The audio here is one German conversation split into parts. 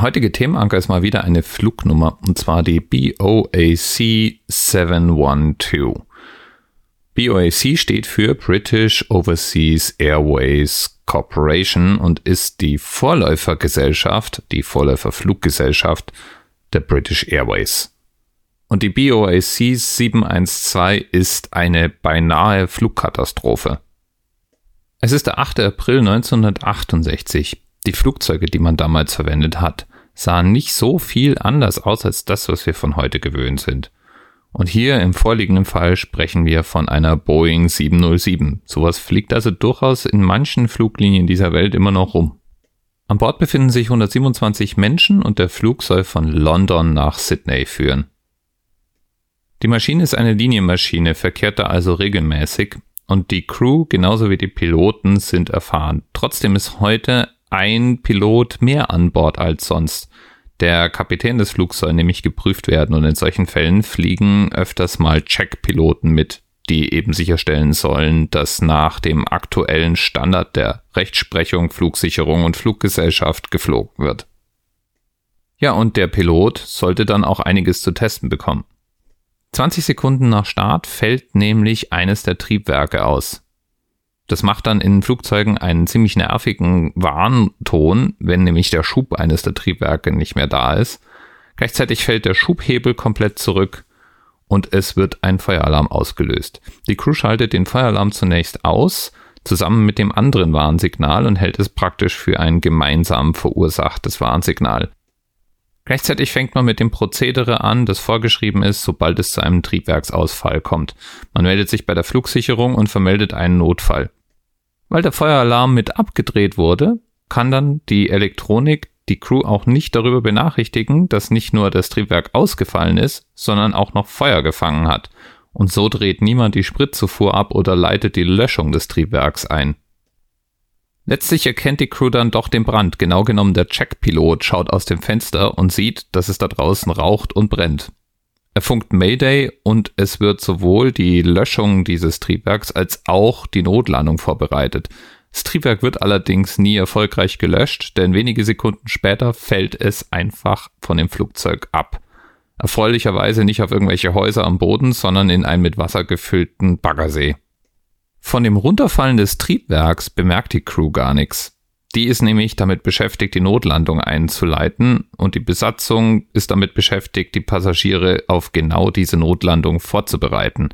Heutige Themenanker ist mal wieder eine Flugnummer und zwar die BOAC 712. BOAC steht für British Overseas Airways Corporation und ist die Vorläufergesellschaft, die Vorläuferfluggesellschaft der British Airways. Und die BOAC 712 ist eine beinahe Flugkatastrophe. Es ist der 8. April 1968. Die Flugzeuge, die man damals verwendet hat, sahen nicht so viel anders aus als das, was wir von heute gewöhnt sind. Und hier im vorliegenden Fall sprechen wir von einer Boeing 707. Sowas fliegt also durchaus in manchen Fluglinien dieser Welt immer noch rum. An Bord befinden sich 127 Menschen und der Flug soll von London nach Sydney führen. Die Maschine ist eine Linienmaschine, verkehrt da also regelmäßig und die Crew genauso wie die Piloten sind erfahren. Trotzdem ist heute ein Pilot mehr an Bord als sonst. Der Kapitän des Flugs soll nämlich geprüft werden und in solchen Fällen fliegen öfters mal Checkpiloten mit, die eben sicherstellen sollen, dass nach dem aktuellen Standard der Rechtsprechung, Flugsicherung und Fluggesellschaft geflogen wird. Ja, und der Pilot sollte dann auch einiges zu testen bekommen. 20 Sekunden nach Start fällt nämlich eines der Triebwerke aus. Das macht dann in Flugzeugen einen ziemlich nervigen Warnton, wenn nämlich der Schub eines der Triebwerke nicht mehr da ist. Gleichzeitig fällt der Schubhebel komplett zurück und es wird ein Feueralarm ausgelöst. Die Crew schaltet den Feueralarm zunächst aus, zusammen mit dem anderen Warnsignal und hält es praktisch für ein gemeinsam verursachtes Warnsignal. Gleichzeitig fängt man mit dem Prozedere an, das vorgeschrieben ist, sobald es zu einem Triebwerksausfall kommt. Man meldet sich bei der Flugsicherung und vermeldet einen Notfall. Weil der Feueralarm mit abgedreht wurde, kann dann die Elektronik die Crew auch nicht darüber benachrichtigen, dass nicht nur das Triebwerk ausgefallen ist, sondern auch noch Feuer gefangen hat. Und so dreht niemand die Spritzufuhr ab oder leitet die Löschung des Triebwerks ein. Letztlich erkennt die Crew dann doch den Brand. Genau genommen der Checkpilot schaut aus dem Fenster und sieht, dass es da draußen raucht und brennt. Er funkt Mayday und es wird sowohl die Löschung dieses Triebwerks als auch die Notlandung vorbereitet. Das Triebwerk wird allerdings nie erfolgreich gelöscht, denn wenige Sekunden später fällt es einfach von dem Flugzeug ab. Erfreulicherweise nicht auf irgendwelche Häuser am Boden, sondern in einen mit Wasser gefüllten Baggersee. Von dem Runterfallen des Triebwerks bemerkt die Crew gar nichts. Die ist nämlich damit beschäftigt, die Notlandung einzuleiten und die Besatzung ist damit beschäftigt, die Passagiere auf genau diese Notlandung vorzubereiten.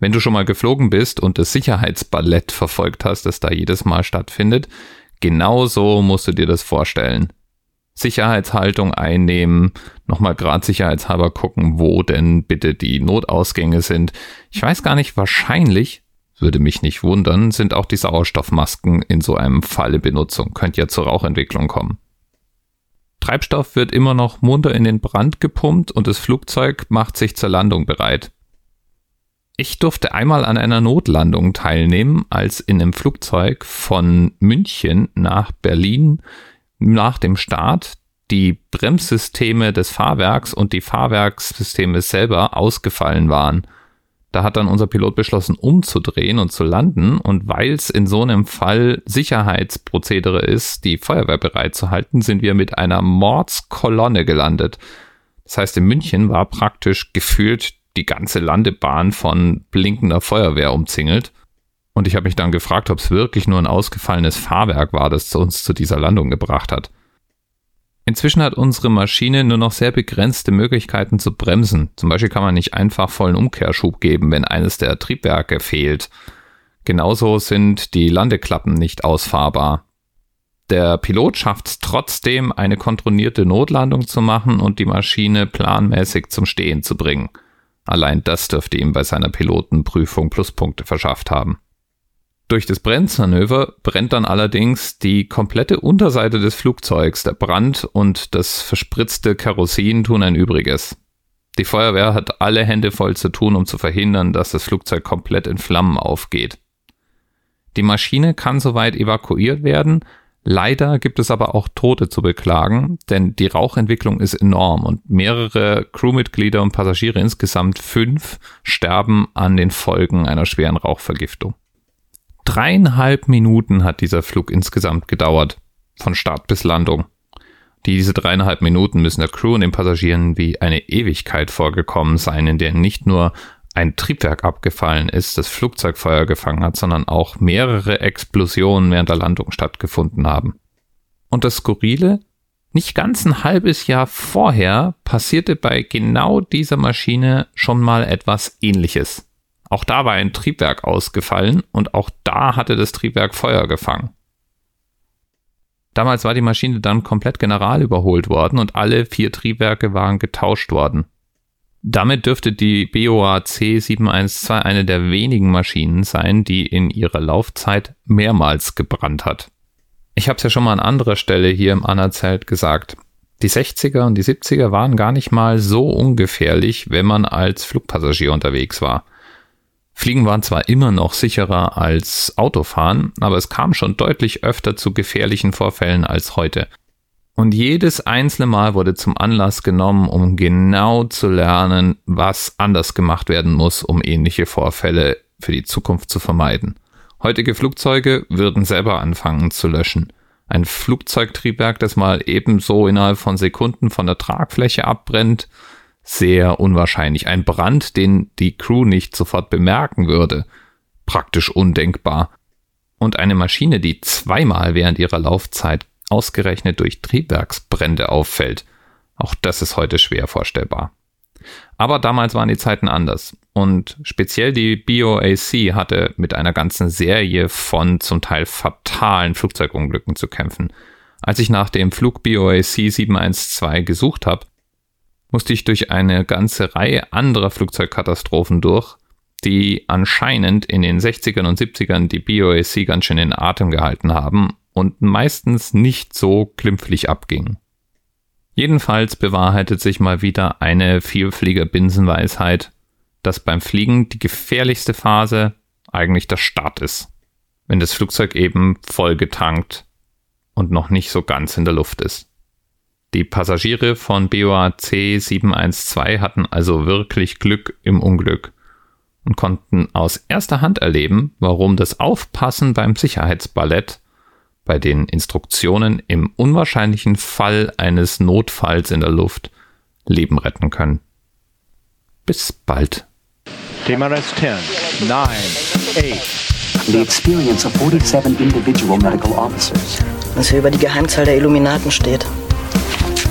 Wenn du schon mal geflogen bist und das Sicherheitsballett verfolgt hast, das da jedes Mal stattfindet, genau so musst du dir das vorstellen. Sicherheitshaltung einnehmen, nochmal gerade sicherheitshalber gucken, wo denn bitte die Notausgänge sind. Ich weiß gar nicht, wahrscheinlich würde mich nicht wundern, sind auch die Sauerstoffmasken in so einem Fall in Benutzung. Könnte ja zur Rauchentwicklung kommen. Treibstoff wird immer noch munter in den Brand gepumpt und das Flugzeug macht sich zur Landung bereit. Ich durfte einmal an einer Notlandung teilnehmen, als in einem Flugzeug von München nach Berlin nach dem Start die Bremssysteme des Fahrwerks und die Fahrwerkssysteme selber ausgefallen waren. Da hat dann unser Pilot beschlossen, umzudrehen und zu landen. Und weil es in so einem Fall Sicherheitsprozedere ist, die Feuerwehr bereit zu halten, sind wir mit einer Mordskolonne gelandet. Das heißt, in München war praktisch gefühlt die ganze Landebahn von blinkender Feuerwehr umzingelt. Und ich habe mich dann gefragt, ob es wirklich nur ein ausgefallenes Fahrwerk war, das uns zu dieser Landung gebracht hat. Inzwischen hat unsere Maschine nur noch sehr begrenzte Möglichkeiten zu bremsen. Zum Beispiel kann man nicht einfach vollen Umkehrschub geben, wenn eines der Triebwerke fehlt. Genauso sind die Landeklappen nicht ausfahrbar. Der Pilot schafft es trotzdem, eine kontrollierte Notlandung zu machen und die Maschine planmäßig zum Stehen zu bringen. Allein das dürfte ihm bei seiner Pilotenprüfung Pluspunkte verschafft haben. Durch das Bremsmanöver brennt dann allerdings die komplette Unterseite des Flugzeugs. Der Brand und das verspritzte Kerosin tun ein Übriges. Die Feuerwehr hat alle Hände voll zu tun, um zu verhindern, dass das Flugzeug komplett in Flammen aufgeht. Die Maschine kann soweit evakuiert werden. Leider gibt es aber auch Tote zu beklagen, denn die Rauchentwicklung ist enorm und mehrere Crewmitglieder und Passagiere, insgesamt fünf, sterben an den Folgen einer schweren Rauchvergiftung. Dreieinhalb Minuten hat dieser Flug insgesamt gedauert, von Start bis Landung. Diese dreieinhalb Minuten müssen der Crew und den Passagieren wie eine Ewigkeit vorgekommen sein, in der nicht nur ein Triebwerk abgefallen ist, das Flugzeug Feuer gefangen hat, sondern auch mehrere Explosionen während der Landung stattgefunden haben. Und das Skurrile, nicht ganz ein halbes Jahr vorher passierte bei genau dieser Maschine schon mal etwas ähnliches. Auch da war ein Triebwerk ausgefallen und auch da hatte das Triebwerk Feuer gefangen. Damals war die Maschine dann komplett general überholt worden und alle vier Triebwerke waren getauscht worden. Damit dürfte die BOAC 712 eine der wenigen Maschinen sein, die in ihrer Laufzeit mehrmals gebrannt hat. Ich habe es ja schon mal an anderer Stelle hier im Anna-Zelt gesagt. Die 60er und die 70er waren gar nicht mal so ungefährlich, wenn man als Flugpassagier unterwegs war. Fliegen waren zwar immer noch sicherer als Autofahren, aber es kam schon deutlich öfter zu gefährlichen Vorfällen als heute. Und jedes einzelne Mal wurde zum Anlass genommen, um genau zu lernen, was anders gemacht werden muss, um ähnliche Vorfälle für die Zukunft zu vermeiden. Heutige Flugzeuge würden selber anfangen zu löschen. Ein Flugzeugtriebwerk, das mal ebenso innerhalb von Sekunden von der Tragfläche abbrennt, sehr unwahrscheinlich. Ein Brand, den die Crew nicht sofort bemerken würde, praktisch undenkbar. Und eine Maschine, die zweimal während ihrer Laufzeit ausgerechnet durch Triebwerksbrände auffällt, auch das ist heute schwer vorstellbar. Aber damals waren die Zeiten anders. Und speziell die BOAC hatte mit einer ganzen Serie von zum Teil fatalen Flugzeugunglücken zu kämpfen. Als ich nach dem Flug BOAC 712 gesucht habe, musste ich durch eine ganze Reihe anderer Flugzeugkatastrophen durch, die anscheinend in den 60ern und 70ern die BOAC ganz schön in Atem gehalten haben und meistens nicht so glimpflich abgingen. Jedenfalls bewahrheitet sich mal wieder eine Vielflieger-Binsenweisheit, dass beim Fliegen die gefährlichste Phase eigentlich der Start ist, wenn das Flugzeug eben voll getankt und noch nicht so ganz in der Luft ist. Die Passagiere von BOAC 712 hatten also wirklich Glück im Unglück und konnten aus erster Hand erleben, warum das Aufpassen beim Sicherheitsballett bei den Instruktionen im unwahrscheinlichen Fall eines Notfalls in der Luft Leben retten können. Bis bald. TMRS 10, 9, 8. The experience of 47 individual medical officers. Was hier über die Geheimzahl der Illuminaten steht.